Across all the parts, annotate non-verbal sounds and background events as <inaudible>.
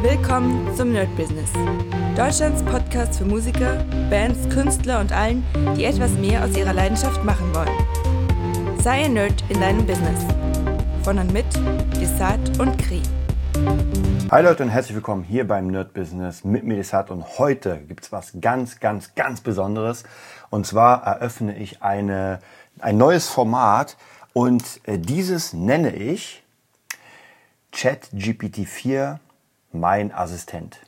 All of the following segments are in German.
Willkommen zum Nerd Business. Deutschlands Podcast für Musiker, Bands, Künstler und allen, die etwas mehr aus ihrer Leidenschaft machen wollen. Sei ein Nerd in deinem Business. Von und mit Desart und Kri. Hi Leute und herzlich willkommen hier beim Nerd Business mit mir Desart und heute gibt es was ganz, ganz, ganz Besonderes. Und zwar eröffne ich eine, ein neues Format und äh, dieses nenne ich ChatGPT 4 mein Assistent.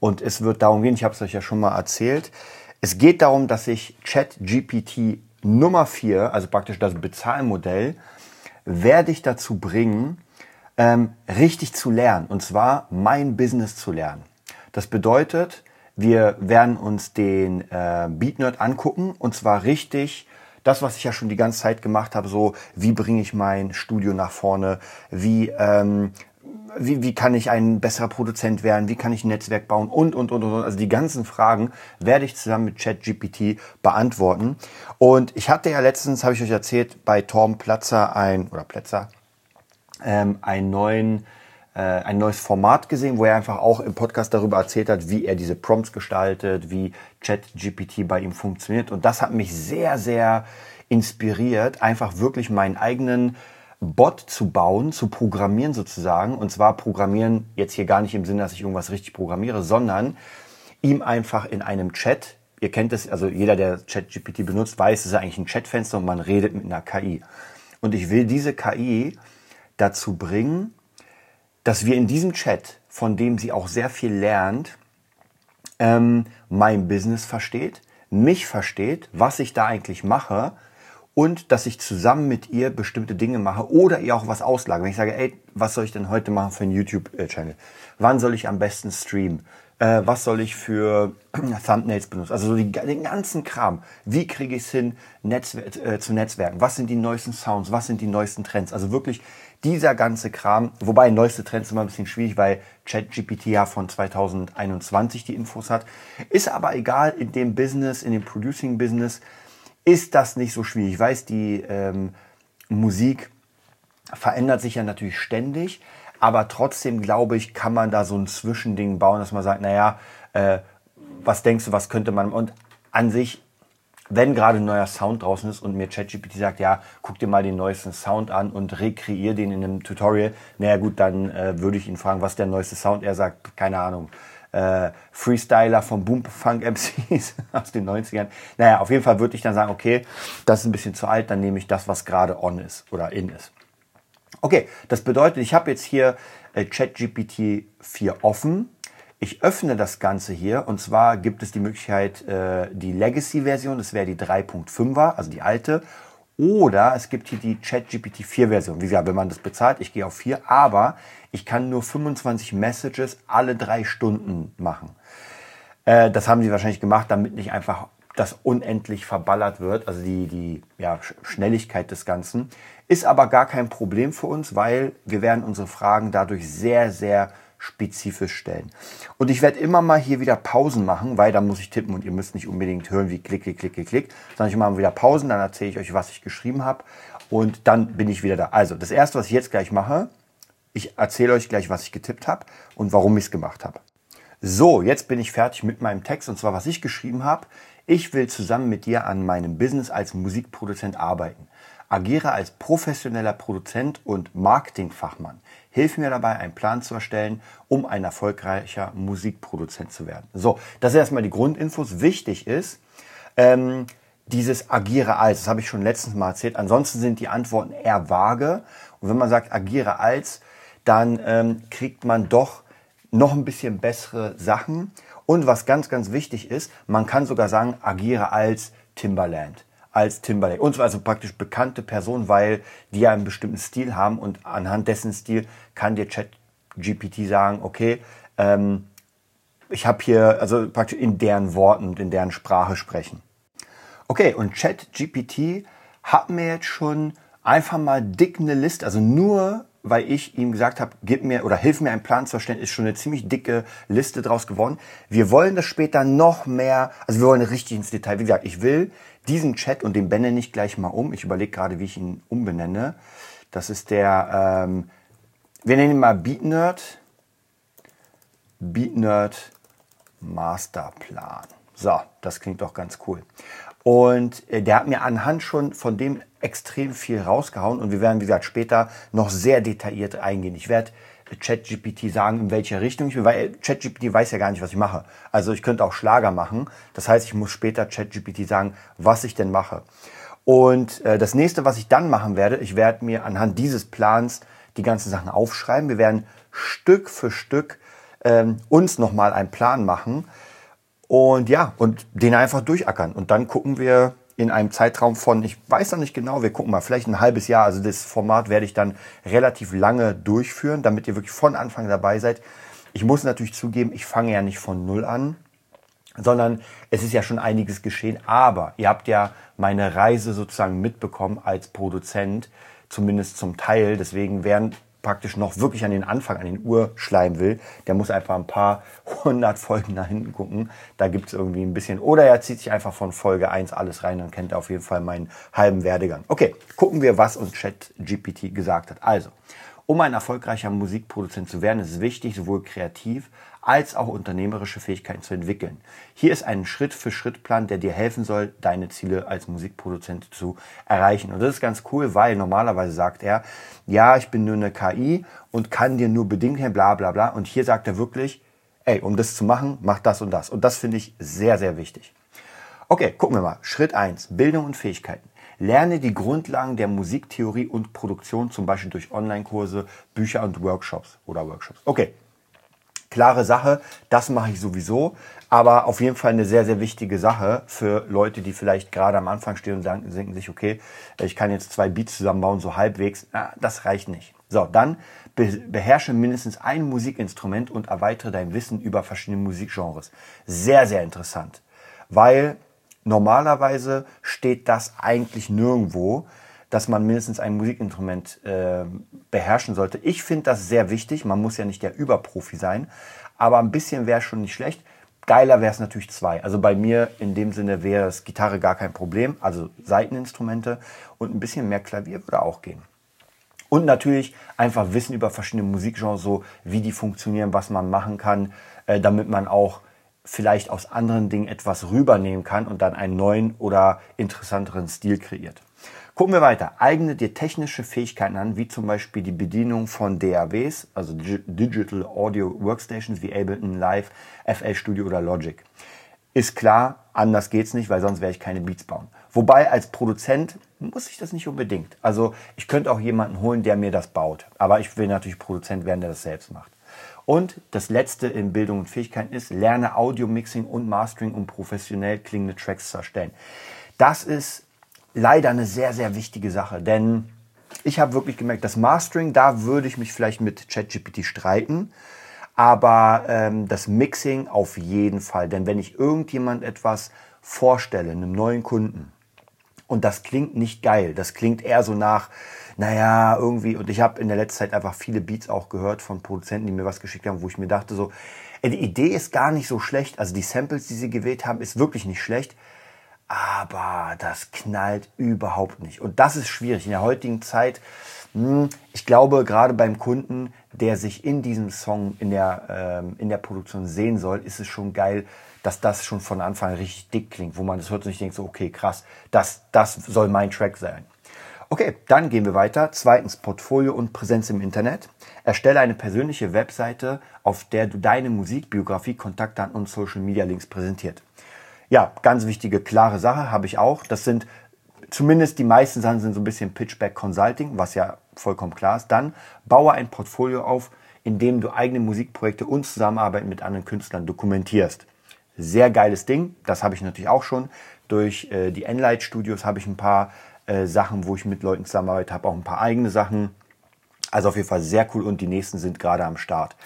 Und es wird darum gehen, ich habe es euch ja schon mal erzählt, es geht darum, dass ich ChatGPT Nummer 4, also praktisch das Bezahlmodell, werde ich dazu bringen, ähm, richtig zu lernen. Und zwar mein Business zu lernen. Das bedeutet, wir werden uns den äh, BeatNerd angucken und zwar richtig das, was ich ja schon die ganze Zeit gemacht habe, so wie bringe ich mein Studio nach vorne, wie ähm, wie, wie kann ich ein besserer Produzent werden, wie kann ich ein Netzwerk bauen und, und, und, und. Also die ganzen Fragen werde ich zusammen mit ChatGPT beantworten. Und ich hatte ja letztens, habe ich euch erzählt, bei Torm Platzer ein, oder Plätzer, ähm, einen neuen, äh, ein neues Format gesehen, wo er einfach auch im Podcast darüber erzählt hat, wie er diese Prompts gestaltet, wie ChatGPT bei ihm funktioniert. Und das hat mich sehr, sehr inspiriert, einfach wirklich meinen eigenen Bot zu bauen, zu programmieren sozusagen. Und zwar programmieren jetzt hier gar nicht im Sinne, dass ich irgendwas richtig programmiere, sondern ihm einfach in einem Chat, ihr kennt es, also jeder, der ChatGPT benutzt, weiß, es ist eigentlich ein Chatfenster und man redet mit einer KI. Und ich will diese KI dazu bringen, dass wir in diesem Chat, von dem sie auch sehr viel lernt, ähm, mein Business versteht, mich versteht, was ich da eigentlich mache und dass ich zusammen mit ihr bestimmte Dinge mache oder ihr auch was auslage. Wenn ich sage, ey, was soll ich denn heute machen für einen YouTube-Channel? Wann soll ich am besten streamen? Äh, was soll ich für Thumbnails benutzen? Also so die, den ganzen Kram. Wie kriege ich es hin, Netzwer äh, zu Netzwerken? Was sind die neuesten Sounds? Was sind die neuesten Trends? Also wirklich dieser ganze Kram. Wobei neueste Trends immer ein bisschen schwierig, weil ChatGPT ja von 2021 die Infos hat. Ist aber egal in dem Business, in dem Producing-Business ist das nicht so schwierig. Ich weiß, die ähm, Musik verändert sich ja natürlich ständig, aber trotzdem glaube ich, kann man da so ein Zwischending bauen, dass man sagt, naja, äh, was denkst du, was könnte man und an sich, wenn gerade ein neuer Sound draußen ist und mir ChatGPT sagt, ja, guck dir mal den neuesten Sound an und rekreier den in einem Tutorial, naja gut, dann äh, würde ich ihn fragen, was der neueste Sound, er sagt, keine Ahnung, äh, Freestyler von Boom Funk MCs <laughs> aus den 90ern. Naja, auf jeden Fall würde ich dann sagen, okay, das ist ein bisschen zu alt, dann nehme ich das, was gerade on ist oder in ist. Okay, das bedeutet, ich habe jetzt hier äh, ChatGPT 4 offen. Ich öffne das Ganze hier und zwar gibt es die Möglichkeit, äh, die Legacy-Version, das wäre die 3.5er, also die alte, oder es gibt hier die ChatGPT 4 Version. Wie gesagt, wenn man das bezahlt, ich gehe auf 4, aber ich kann nur 25 Messages alle drei Stunden machen. Äh, das haben sie wahrscheinlich gemacht, damit nicht einfach das unendlich verballert wird, also die, die ja, Schnelligkeit des Ganzen. Ist aber gar kein Problem für uns, weil wir werden unsere Fragen dadurch sehr, sehr spezifisch stellen. Und ich werde immer mal hier wieder Pausen machen, weil da muss ich tippen und ihr müsst nicht unbedingt hören, wie klick, klick, klick, klick, klick, sondern ich mache wieder Pausen, dann erzähle ich euch, was ich geschrieben habe und dann bin ich wieder da. Also, das erste, was ich jetzt gleich mache, ich erzähle euch gleich, was ich getippt habe und warum ich es gemacht habe. So, jetzt bin ich fertig mit meinem Text und zwar, was ich geschrieben habe. Ich will zusammen mit dir an meinem Business als Musikproduzent arbeiten. Agiere als professioneller Produzent und Marketingfachmann. Hilf mir dabei, einen Plan zu erstellen, um ein erfolgreicher Musikproduzent zu werden. So, das ist erstmal die Grundinfos. Wichtig ist, ähm, dieses agiere als, das habe ich schon letztens mal erzählt. Ansonsten sind die Antworten eher vage. Und wenn man sagt agiere als, dann ähm, kriegt man doch noch ein bisschen bessere Sachen. Und was ganz, ganz wichtig ist, man kann sogar sagen, agiere als Timberland als Timberlake. Und zwar also praktisch bekannte Person, weil die ja einen bestimmten Stil haben und anhand dessen Stil kann dir ChatGPT sagen, okay, ähm, ich habe hier, also praktisch in deren Worten und in deren Sprache sprechen. Okay, und ChatGPT hat mir jetzt schon einfach mal dick eine Liste, also nur weil ich ihm gesagt habe, gib mir oder hilf mir einen Plan zu erstellen, ist schon eine ziemlich dicke Liste draus geworden. Wir wollen das später noch mehr, also wir wollen richtig ins Detail. Wie gesagt, ich will diesen Chat und den benenne ich gleich mal um. Ich überlege gerade, wie ich ihn umbenenne. Das ist der, ähm, wir nennen ihn mal BeatNerd Beat Nerd Masterplan. So, das klingt doch ganz cool. Und äh, der hat mir anhand schon von dem extrem viel rausgehauen und wir werden, wie gesagt, später noch sehr detailliert eingehen. Ich werde ChatGPT sagen, in welche Richtung ich will, weil ChatGPT weiß ja gar nicht, was ich mache. Also ich könnte auch Schlager machen. Das heißt, ich muss später ChatGPT sagen, was ich denn mache. Und äh, das nächste, was ich dann machen werde, ich werde mir anhand dieses Plans die ganzen Sachen aufschreiben. Wir werden Stück für Stück ähm, uns nochmal einen Plan machen und ja, und den einfach durchackern. Und dann gucken wir in einem Zeitraum von, ich weiß noch nicht genau, wir gucken mal, vielleicht ein halbes Jahr. Also das Format werde ich dann relativ lange durchführen, damit ihr wirklich von Anfang dabei seid. Ich muss natürlich zugeben, ich fange ja nicht von Null an, sondern es ist ja schon einiges geschehen. Aber ihr habt ja meine Reise sozusagen mitbekommen als Produzent, zumindest zum Teil. Deswegen werden praktisch noch wirklich an den Anfang, an den Urschleim will, der muss einfach ein paar <laughs> hundert Folgen nach hinten gucken. Da gibt es irgendwie ein bisschen. Oder er zieht sich einfach von Folge 1 alles rein und kennt auf jeden Fall meinen halben Werdegang. Okay, gucken wir, was uns ChatGPT gesagt hat. Also, um ein erfolgreicher Musikproduzent zu werden, ist es wichtig, sowohl kreativ als auch unternehmerische Fähigkeiten zu entwickeln. Hier ist ein Schritt-für-Schritt-Plan, der dir helfen soll, deine Ziele als Musikproduzent zu erreichen. Und das ist ganz cool, weil normalerweise sagt er, ja, ich bin nur eine KI und kann dir nur bedingt helfen, bla bla bla. Und hier sagt er wirklich, ey, um das zu machen, mach das und das. Und das finde ich sehr, sehr wichtig. Okay, gucken wir mal. Schritt eins: Bildung und Fähigkeiten. Lerne die Grundlagen der Musiktheorie und Produktion, zum Beispiel durch Online-Kurse, Bücher und Workshops oder Workshops. Okay, klare Sache, das mache ich sowieso, aber auf jeden Fall eine sehr, sehr wichtige Sache für Leute, die vielleicht gerade am Anfang stehen und denken sich, okay, ich kann jetzt zwei Beats zusammenbauen, so halbwegs, na, das reicht nicht. So, dann beherrsche mindestens ein Musikinstrument und erweitere dein Wissen über verschiedene Musikgenres. Sehr, sehr interessant, weil normalerweise steht das eigentlich nirgendwo dass man mindestens ein Musikinstrument äh, beherrschen sollte. Ich finde das sehr wichtig. Man muss ja nicht der Überprofi sein, aber ein bisschen wäre schon nicht schlecht. Geiler wäre es natürlich zwei. Also bei mir in dem Sinne wäre es Gitarre gar kein Problem, also Seiteninstrumente und ein bisschen mehr Klavier würde auch gehen. Und natürlich einfach Wissen über verschiedene Musikgenres, so wie die funktionieren, was man machen kann, äh, damit man auch vielleicht aus anderen Dingen etwas rübernehmen kann und dann einen neuen oder interessanteren Stil kreiert. Gucken wir weiter. Eigne dir technische Fähigkeiten an, wie zum Beispiel die Bedienung von DAWs, also Digital Audio Workstations wie Ableton Live, FL Studio oder Logic. Ist klar, anders geht's nicht, weil sonst werde ich keine Beats bauen. Wobei als Produzent muss ich das nicht unbedingt. Also ich könnte auch jemanden holen, der mir das baut. Aber ich will natürlich Produzent werden, der das selbst macht. Und das letzte in Bildung und Fähigkeiten ist, lerne Audio Mixing und Mastering, um professionell klingende Tracks zu erstellen. Das ist leider eine sehr, sehr wichtige Sache. Denn ich habe wirklich gemerkt, das Mastering, da würde ich mich vielleicht mit ChatGPT streiten. Aber ähm, das Mixing auf jeden Fall. Denn wenn ich irgendjemand etwas vorstelle, einem neuen Kunden, und das klingt nicht geil, das klingt eher so nach, naja, irgendwie, und ich habe in der letzten Zeit einfach viele Beats auch gehört von Produzenten, die mir was geschickt haben, wo ich mir dachte so, die Idee ist gar nicht so schlecht, also die Samples, die sie gewählt haben, ist wirklich nicht schlecht, aber das knallt überhaupt nicht. Und das ist schwierig in der heutigen Zeit. Hm, ich glaube, gerade beim Kunden, der sich in diesem Song, in der, ähm, in der Produktion sehen soll, ist es schon geil, dass das schon von Anfang an richtig dick klingt, wo man das hört und sich denkt, so, okay, krass, das, das soll mein Track sein. Okay, dann gehen wir weiter. Zweitens Portfolio und Präsenz im Internet. Erstelle eine persönliche Webseite, auf der du deine Musikbiografie, Kontaktdaten und Social Media Links präsentiert. Ja, ganz wichtige, klare Sache habe ich auch. Das sind zumindest die meisten Sachen sind so ein bisschen Pitchback Consulting, was ja vollkommen klar ist. Dann baue ein Portfolio auf, in dem du eigene Musikprojekte und Zusammenarbeit mit anderen Künstlern dokumentierst. Sehr geiles Ding. Das habe ich natürlich auch schon. Durch äh, die Enlight Studios habe ich ein paar äh, Sachen, wo ich mit Leuten zusammenarbeite, habe auch ein paar eigene Sachen. Also auf jeden Fall sehr cool und die nächsten sind gerade am Start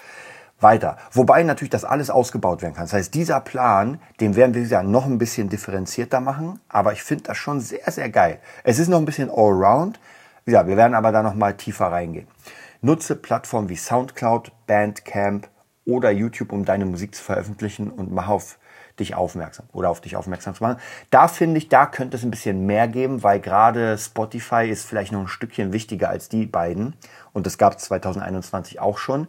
weiter. Wobei natürlich das alles ausgebaut werden kann. Das heißt, dieser Plan, den werden wir ja noch ein bisschen differenzierter machen, aber ich finde das schon sehr, sehr geil. Es ist noch ein bisschen allround. Ja, wir werden aber da noch mal tiefer reingehen. Nutze Plattformen wie Soundcloud, Bandcamp oder YouTube, um deine Musik zu veröffentlichen und mach auf dich aufmerksam oder auf dich aufmerksam zu machen. Da finde ich, da könnte es ein bisschen mehr geben, weil gerade Spotify ist vielleicht noch ein Stückchen wichtiger als die beiden. Und das gab es 2021 auch schon.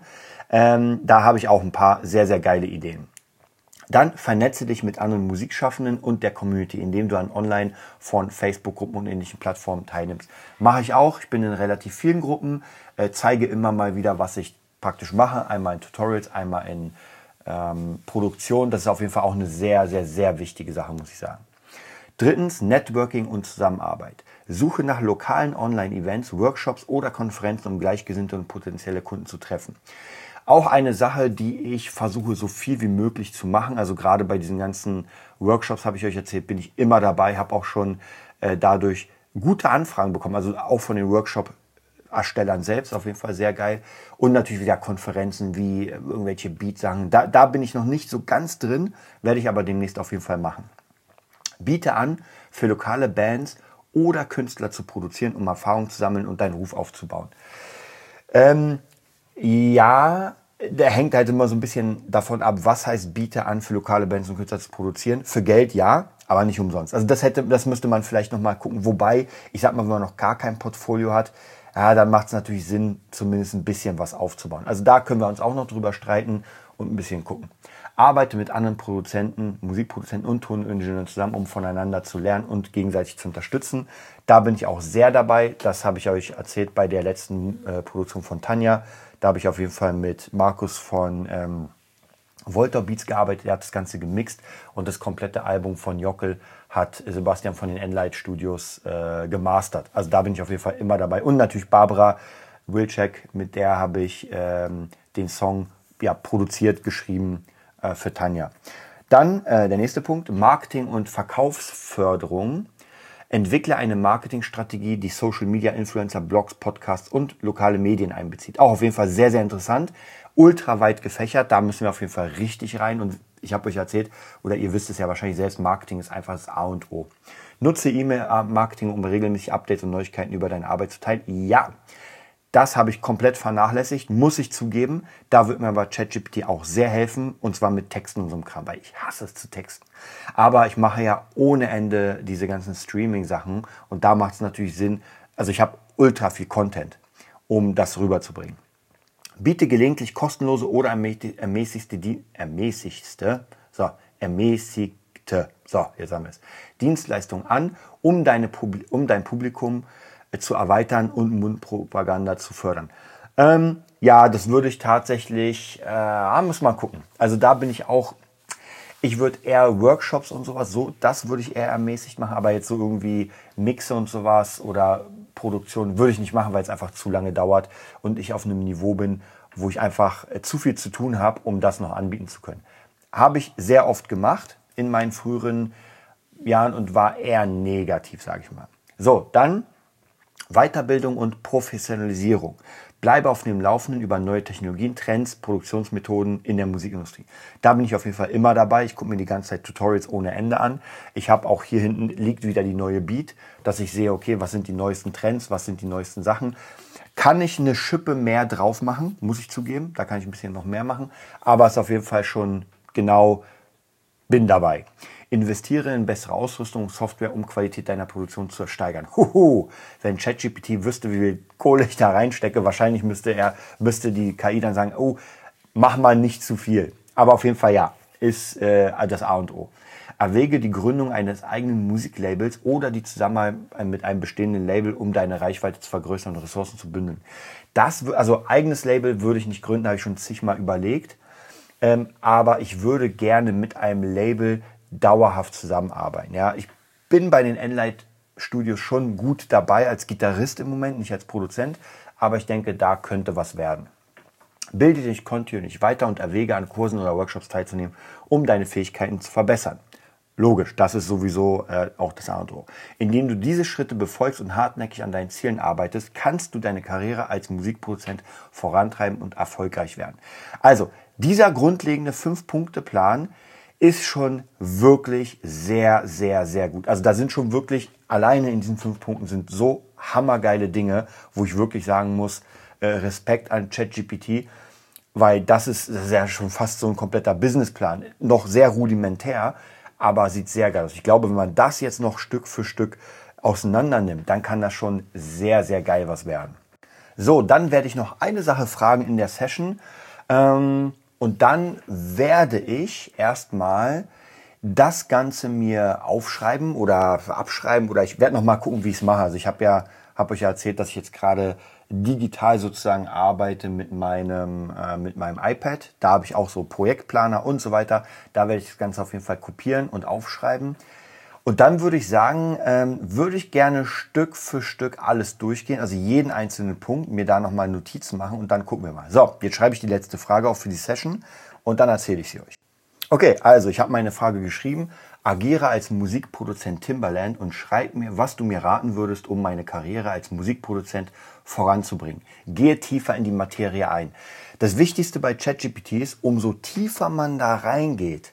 Ähm, da habe ich auch ein paar sehr, sehr geile Ideen. Dann vernetze dich mit anderen Musikschaffenden und der Community, indem du an online von Facebook-Gruppen und ähnlichen Plattformen teilnimmst. Mache ich auch. Ich bin in relativ vielen Gruppen, äh, zeige immer mal wieder, was ich praktisch mache. Einmal in Tutorials, einmal in ähm, Produktion. Das ist auf jeden Fall auch eine sehr, sehr, sehr wichtige Sache, muss ich sagen. Drittens, Networking und Zusammenarbeit. Suche nach lokalen Online-Events, Workshops oder Konferenzen, um Gleichgesinnte und potenzielle Kunden zu treffen. Auch eine Sache, die ich versuche so viel wie möglich zu machen. Also gerade bei diesen ganzen Workshops habe ich euch erzählt, bin ich immer dabei, habe auch schon äh, dadurch gute Anfragen bekommen. Also auch von den Workshop-Erstellern selbst auf jeden Fall sehr geil. Und natürlich wieder Konferenzen wie irgendwelche Beat-Sachen. Da, da bin ich noch nicht so ganz drin, werde ich aber demnächst auf jeden Fall machen. Biete an, für lokale Bands oder Künstler zu produzieren, um Erfahrung zu sammeln und deinen Ruf aufzubauen. Ähm, ja, der hängt halt immer so ein bisschen davon ab, was heißt biete an für lokale Bands und Künstler zu produzieren. Für Geld ja, aber nicht umsonst. Also das hätte, das müsste man vielleicht noch mal gucken. Wobei, ich sag mal, wenn man noch gar kein Portfolio hat, ja, dann macht es natürlich Sinn, zumindest ein bisschen was aufzubauen. Also da können wir uns auch noch drüber streiten und ein bisschen gucken. Arbeite mit anderen Produzenten, Musikproduzenten und Toningenieuren zusammen, um voneinander zu lernen und gegenseitig zu unterstützen. Da bin ich auch sehr dabei. Das habe ich euch erzählt bei der letzten äh, Produktion von Tanja. Da habe ich auf jeden Fall mit Markus von ähm, Volta Beats gearbeitet. Er hat das Ganze gemixt und das komplette Album von Jockel hat Sebastian von den Enlight Studios äh, gemastert. Also da bin ich auf jeden Fall immer dabei. Und natürlich Barbara Wilczek, mit der habe ich ähm, den Song ja, produziert, geschrieben äh, für Tanja. Dann äh, der nächste Punkt, Marketing und Verkaufsförderung. Entwickle eine Marketingstrategie, die Social Media Influencer, Blogs, Podcasts und lokale Medien einbezieht. Auch auf jeden Fall sehr, sehr interessant. Ultra weit gefächert. Da müssen wir auf jeden Fall richtig rein. Und ich habe euch erzählt, oder ihr wisst es ja wahrscheinlich selbst, Marketing ist einfach das A und O. Nutze E-Mail-Marketing, um regelmäßig Updates und Neuigkeiten über deine Arbeit zu teilen. Ja, das habe ich komplett vernachlässigt, muss ich zugeben. Da wird mir aber ChatGPT auch sehr helfen und zwar mit Texten und so einem Kram, weil ich hasse es zu texten. Aber ich mache ja ohne Ende diese ganzen Streaming-Sachen und da macht es natürlich Sinn. Also ich habe ultra viel Content, um das rüberzubringen. Biete gelegentlich kostenlose oder ermäßigste, ermäßigste, so, ermäßigte, so, jetzt haben wir es, Dienstleistungen an, um, deine, um dein Publikum zu erweitern und Mundpropaganda zu fördern. Ähm, ja, das würde ich tatsächlich, äh, muss man gucken. Also da bin ich auch, ich würde eher Workshops und sowas, so, das würde ich eher ermäßigt machen, aber jetzt so irgendwie Mixe und sowas oder Produktion würde ich nicht machen, weil es einfach zu lange dauert und ich auf einem Niveau bin, wo ich einfach äh, zu viel zu tun habe, um das noch anbieten zu können. Habe ich sehr oft gemacht in meinen früheren Jahren und war eher negativ, sage ich mal. So, dann Weiterbildung und Professionalisierung. Bleibe auf dem Laufenden über neue Technologien, Trends, Produktionsmethoden in der Musikindustrie. Da bin ich auf jeden Fall immer dabei. Ich gucke mir die ganze Zeit Tutorials ohne Ende an. Ich habe auch hier hinten liegt wieder die neue Beat, dass ich sehe, okay, was sind die neuesten Trends, was sind die neuesten Sachen. Kann ich eine Schippe mehr drauf machen, muss ich zugeben. Da kann ich ein bisschen noch mehr machen. Aber es ist auf jeden Fall schon genau, bin dabei. Investiere in bessere Ausrüstung und Software, um Qualität deiner Produktion zu steigern. Huhu, wenn ChatGPT wüsste, wie viel Kohle ich da reinstecke, wahrscheinlich müsste er, müsste die KI dann sagen, oh, mach mal nicht zu viel. Aber auf jeden Fall ja, ist äh, das A und O. Erwäge die Gründung eines eigenen Musiklabels oder die Zusammenarbeit mit einem bestehenden Label, um deine Reichweite zu vergrößern und Ressourcen zu bündeln. Das, also eigenes Label würde ich nicht gründen, habe ich schon zigmal überlegt. Ähm, aber ich würde gerne mit einem Label dauerhaft zusammenarbeiten. Ja, ich bin bei den Enlight Studios schon gut dabei als Gitarrist im Moment, nicht als Produzent, aber ich denke, da könnte was werden. Bilde dich kontinuierlich weiter und erwäge an Kursen oder Workshops teilzunehmen, um deine Fähigkeiten zu verbessern. Logisch, das ist sowieso äh, auch das A und O. Indem du diese Schritte befolgst und hartnäckig an deinen Zielen arbeitest, kannst du deine Karriere als Musikproduzent vorantreiben und erfolgreich werden. Also, dieser grundlegende Fünf-Punkte-Plan ist schon wirklich sehr, sehr, sehr gut. Also da sind schon wirklich, alleine in diesen fünf Punkten sind so hammergeile Dinge, wo ich wirklich sagen muss, äh, Respekt an ChatGPT. weil das ist, das ist ja schon fast so ein kompletter Businessplan. Noch sehr rudimentär, aber sieht sehr geil aus. Ich glaube, wenn man das jetzt noch Stück für Stück auseinander nimmt, dann kann das schon sehr, sehr geil was werden. So, dann werde ich noch eine Sache fragen in der Session. Ähm, und dann werde ich erstmal das Ganze mir aufschreiben oder abschreiben oder ich werde noch mal gucken, wie ich es mache. Also ich habe ja, habe euch ja erzählt, dass ich jetzt gerade digital sozusagen arbeite mit meinem, äh, mit meinem iPad. Da habe ich auch so Projektplaner und so weiter. Da werde ich das Ganze auf jeden Fall kopieren und aufschreiben. Und dann würde ich sagen, ähm, würde ich gerne Stück für Stück alles durchgehen, also jeden einzelnen Punkt, mir da nochmal Notizen machen und dann gucken wir mal. So, jetzt schreibe ich die letzte Frage auch für die Session und dann erzähle ich sie euch. Okay, also ich habe meine Frage geschrieben. Agiere als Musikproduzent Timbaland und schreib mir, was du mir raten würdest, um meine Karriere als Musikproduzent voranzubringen. Gehe tiefer in die Materie ein. Das Wichtigste bei ChatGPT ist, umso tiefer man da reingeht,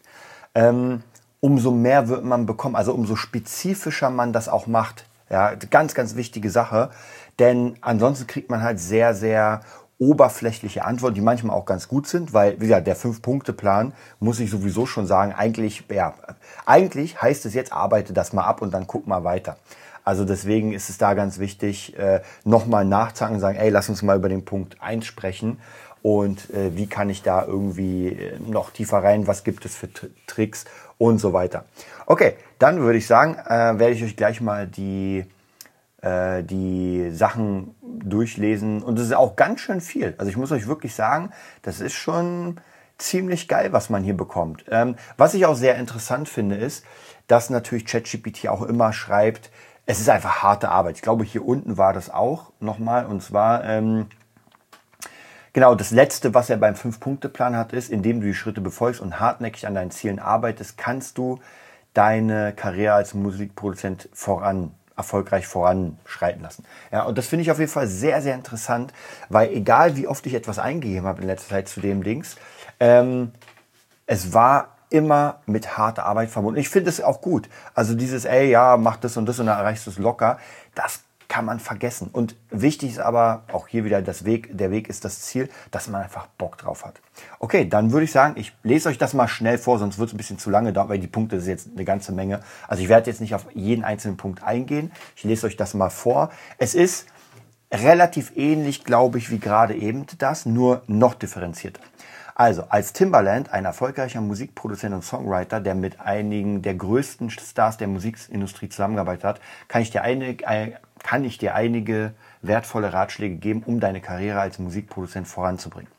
ähm, umso mehr wird man bekommen, also umso spezifischer man das auch macht. Ja, ganz, ganz wichtige Sache, denn ansonsten kriegt man halt sehr, sehr oberflächliche Antworten, die manchmal auch ganz gut sind, weil, wie gesagt, der Fünf-Punkte-Plan muss ich sowieso schon sagen, eigentlich, ja, eigentlich heißt es jetzt, arbeite das mal ab und dann guck mal weiter. Also deswegen ist es da ganz wichtig, äh, nochmal nachzuhaken und sagen, ey, lass uns mal über den Punkt 1 sprechen und äh, wie kann ich da irgendwie äh, noch tiefer rein, was gibt es für Tricks und so weiter. Okay, dann würde ich sagen, äh, werde ich euch gleich mal die äh, die Sachen durchlesen. Und das ist auch ganz schön viel. Also ich muss euch wirklich sagen, das ist schon ziemlich geil, was man hier bekommt. Ähm, was ich auch sehr interessant finde, ist, dass natürlich ChatGPT auch immer schreibt, es ist einfach harte Arbeit. Ich glaube, hier unten war das auch nochmal. Und zwar, ähm, genau, das Letzte, was er beim Fünf-Punkte-Plan hat, ist, indem du die Schritte befolgst und hartnäckig an deinen Zielen arbeitest, kannst du deine Karriere als Musikproduzent voran erfolgreich voranschreiten lassen. Ja, und das finde ich auf jeden Fall sehr, sehr interessant, weil egal wie oft ich etwas eingegeben habe in letzter Zeit zu dem Dings, ähm, es war immer mit harter Arbeit verbunden. Ich finde es auch gut. Also dieses, ey, ja, mach das und das und dann erreichst du es locker, das kann man vergessen. Und wichtig ist aber auch hier wieder das Weg, der Weg ist das Ziel, dass man einfach Bock drauf hat. Okay, dann würde ich sagen, ich lese euch das mal schnell vor, sonst wird es ein bisschen zu lange dauern, weil die Punkte sind jetzt eine ganze Menge. Also ich werde jetzt nicht auf jeden einzelnen Punkt eingehen. Ich lese euch das mal vor. Es ist relativ ähnlich, glaube ich, wie gerade eben das, nur noch differenzierter. Also, als Timbaland, ein erfolgreicher Musikproduzent und Songwriter, der mit einigen der größten Stars der Musikindustrie zusammengearbeitet hat, kann ich dir eine, kann ich dir einige wertvolle Ratschläge geben, um deine Karriere als Musikproduzent voranzubringen.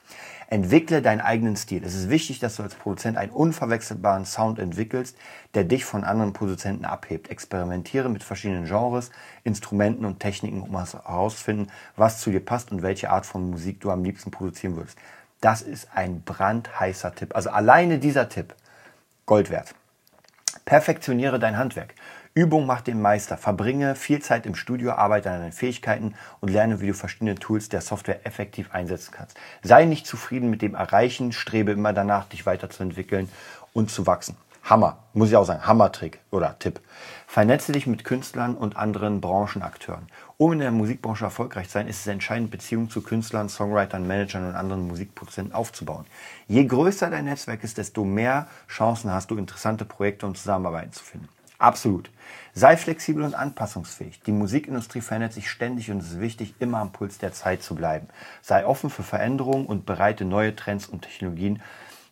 Entwickle deinen eigenen Stil. Es ist wichtig, dass du als Produzent einen unverwechselbaren Sound entwickelst, der dich von anderen Produzenten abhebt. Experimentiere mit verschiedenen Genres, Instrumenten und Techniken, um herauszufinden, was zu dir passt und welche Art von Musik du am liebsten produzieren würdest. Das ist ein brandheißer Tipp. Also alleine dieser Tipp, Gold wert. Perfektioniere dein Handwerk. Übung macht den Meister. Verbringe viel Zeit im Studio, arbeite an deinen Fähigkeiten und lerne, wie du verschiedene Tools der Software effektiv einsetzen kannst. Sei nicht zufrieden mit dem Erreichen, strebe immer danach, dich weiterzuentwickeln und zu wachsen. Hammer, muss ich auch sagen, Hammertrick oder Tipp. Vernetze dich mit Künstlern und anderen Branchenakteuren. Um in der Musikbranche erfolgreich zu sein, ist es entscheidend, Beziehungen zu Künstlern, Songwritern, Managern und anderen Musikproduzenten aufzubauen. Je größer dein Netzwerk ist, desto mehr Chancen hast du, interessante Projekte und Zusammenarbeiten zu finden. Absolut. Sei flexibel und anpassungsfähig. Die Musikindustrie verändert sich ständig und es ist wichtig, immer am Puls der Zeit zu bleiben. Sei offen für Veränderungen und bereite neue Trends und Technologien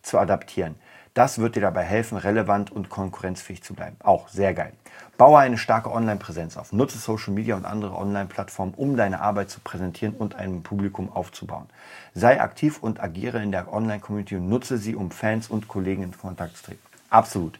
zu adaptieren. Das wird dir dabei helfen, relevant und konkurrenzfähig zu bleiben. Auch sehr geil. Baue eine starke Online-Präsenz auf. Nutze Social Media und andere Online-Plattformen, um deine Arbeit zu präsentieren und ein Publikum aufzubauen. Sei aktiv und agiere in der Online-Community und nutze sie, um Fans und Kollegen in Kontakt zu treten. Absolut.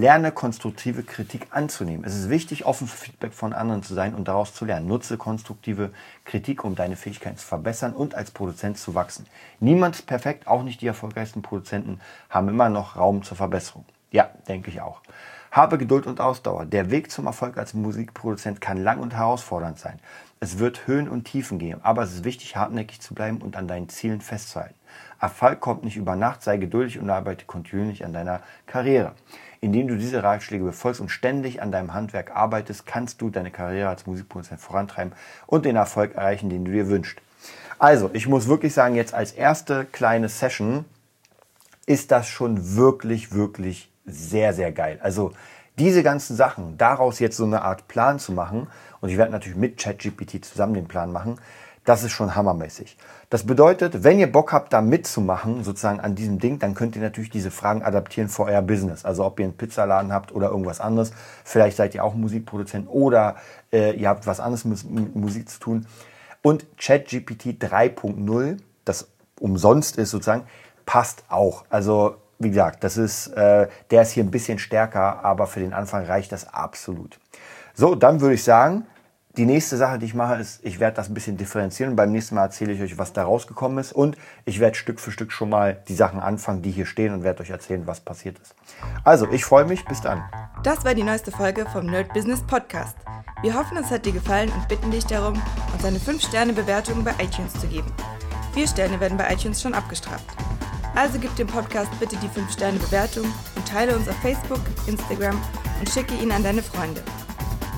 Lerne konstruktive Kritik anzunehmen. Es ist wichtig, offen für Feedback von anderen zu sein und daraus zu lernen. Nutze konstruktive Kritik, um deine Fähigkeiten zu verbessern und als Produzent zu wachsen. Niemand ist perfekt, auch nicht die erfolgreichsten Produzenten haben immer noch Raum zur Verbesserung. Ja, denke ich auch. Habe Geduld und Ausdauer. Der Weg zum Erfolg als Musikproduzent kann lang und herausfordernd sein. Es wird Höhen und Tiefen geben, aber es ist wichtig, hartnäckig zu bleiben und an deinen Zielen festzuhalten. Erfolg kommt nicht über Nacht, sei geduldig und arbeite kontinuierlich an deiner Karriere. Indem du diese Ratschläge befolgst und ständig an deinem Handwerk arbeitest, kannst du deine Karriere als Musikproduzent vorantreiben und den Erfolg erreichen, den du dir wünschst. Also, ich muss wirklich sagen, jetzt als erste kleine Session ist das schon wirklich, wirklich sehr, sehr geil. Also diese ganzen Sachen, daraus jetzt so eine Art Plan zu machen, und ich werde natürlich mit ChatGPT zusammen den Plan machen, das ist schon hammermäßig. Das bedeutet, wenn ihr Bock habt, da mitzumachen, sozusagen an diesem Ding, dann könnt ihr natürlich diese Fragen adaptieren für euer Business. Also ob ihr einen Pizzaladen habt oder irgendwas anderes. Vielleicht seid ihr auch Musikproduzent oder äh, ihr habt was anderes mit Musik zu tun. Und ChatGPT 3.0, das umsonst ist sozusagen, passt auch. Also wie gesagt, das ist, äh, der ist hier ein bisschen stärker, aber für den Anfang reicht das absolut. So, dann würde ich sagen, die nächste Sache, die ich mache, ist, ich werde das ein bisschen differenzieren. Beim nächsten Mal erzähle ich euch, was da rausgekommen ist. Und ich werde Stück für Stück schon mal die Sachen anfangen, die hier stehen und werde euch erzählen, was passiert ist. Also, ich freue mich. Bis dann. Das war die neueste Folge vom Nerd Business Podcast. Wir hoffen, es hat dir gefallen und bitten dich darum, uns eine 5-Sterne-Bewertung bei iTunes zu geben. Vier Sterne werden bei iTunes schon abgestraft. Also gib dem Podcast bitte die 5-Sterne-Bewertung und teile uns auf Facebook, Instagram und schicke ihn an deine Freunde.